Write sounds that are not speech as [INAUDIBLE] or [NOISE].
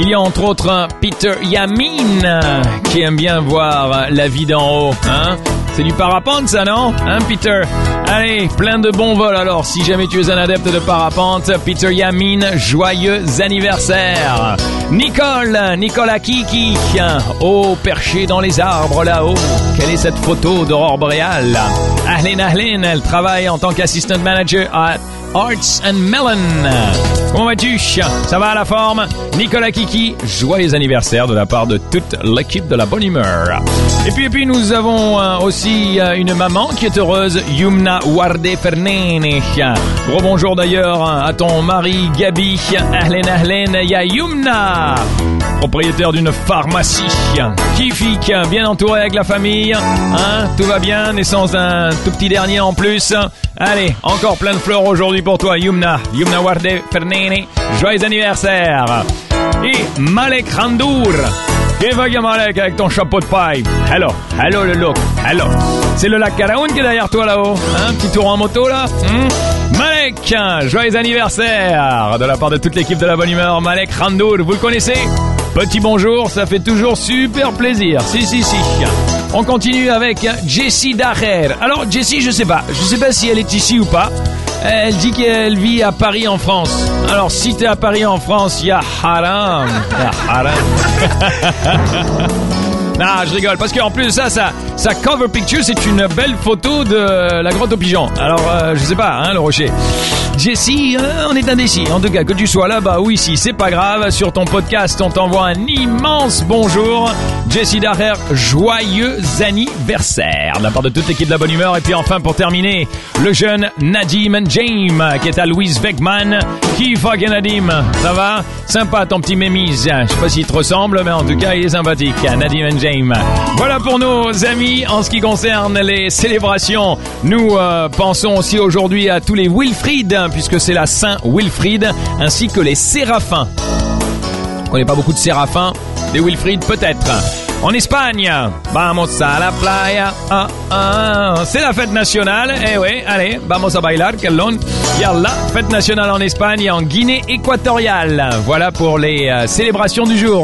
Il y a entre autres Peter Yamin qui aime bien voir la vie d'en haut. Hein C'est du parapente ça, non? Hein, Peter? Allez, plein de bons vols alors. Si jamais tu es un adepte de parapente, Peter Yamin, joyeux anniversaire. Nicole, Nicolas Kiki, haut perché dans les arbres là-haut. Quelle est cette photo d'aurore boréale Ahlen Ahlen, elle travaille en tant qu'assistant manager à Arts and Melon. Comment vas-tu Ça va à la forme? Nicolas Kiki, joyeux anniversaire de la part de toute l'équipe de la bonne humeur. Et puis, et puis nous avons euh, aussi euh, une maman qui est heureuse, Yumna Warde Fernene. Gros bonjour d'ailleurs à ton mari Gabi. Ahlen Ahlen, ya Yumna propriétaire d'une pharmacie. Kifik, bien entouré avec la famille. Hein, tout va bien, naissance d'un tout petit dernier en plus. Allez, encore plein de fleurs aujourd'hui pour toi, Yumna. Yumna Warde Fernene. Joyeux anniversaire. Et Malek Randour. Que va Malek avec ton chapeau de paille Hello, hello le look, hello. C'est le lac Caraoun qui est derrière toi là-haut. Un hein, petit tour en moto là? Hmm? Malek, joyeux anniversaire de la part de toute l'équipe de la bonne humeur. Malek Randour, vous le connaissez? Petit bonjour, ça fait toujours super plaisir. Si, si, si. On continue avec Jessie Daher. Alors, Jessie, je sais pas. Je sais pas si elle est ici ou pas. Elle dit qu'elle vit à Paris en France. Alors, si t'es à Paris en France, il y a haram. Y haram. [LAUGHS] Non, je rigole, parce qu'en plus ça, ça, sa cover picture, c'est une belle photo de la grotte aux pigeons. Alors, euh, je sais pas, hein, le rocher. Jessie, euh, on est indécis. En tout cas, que tu sois là-bas ou ici, c'est pas grave. Sur ton podcast, on t'envoie un immense bonjour. Jessie Daher, joyeux anniversaire de la part de toute l'équipe de la bonne humeur. Et puis enfin, pour terminer, le jeune Nadim James, qui est à Louise Beckman. Qui fucking Nadim Ça va? Sympa ton petit mémise. Je sais pas s'il te ressemble, mais en tout cas, il est sympathique. Nadim James. Voilà pour nos amis en ce qui concerne les célébrations. Nous euh, pensons aussi aujourd'hui à tous les Wilfried puisque c'est la Saint Wilfrid, ainsi que les Séraphins. On connaît pas beaucoup de Séraphins, des Wilfrid peut-être. En Espagne, vamos a la playa, ah, ah, c'est la fête nationale, eh oui, allez, vamos a bailar, kellon, yalla, fête nationale en Espagne et en Guinée équatoriale. Voilà pour les euh, célébrations du jour.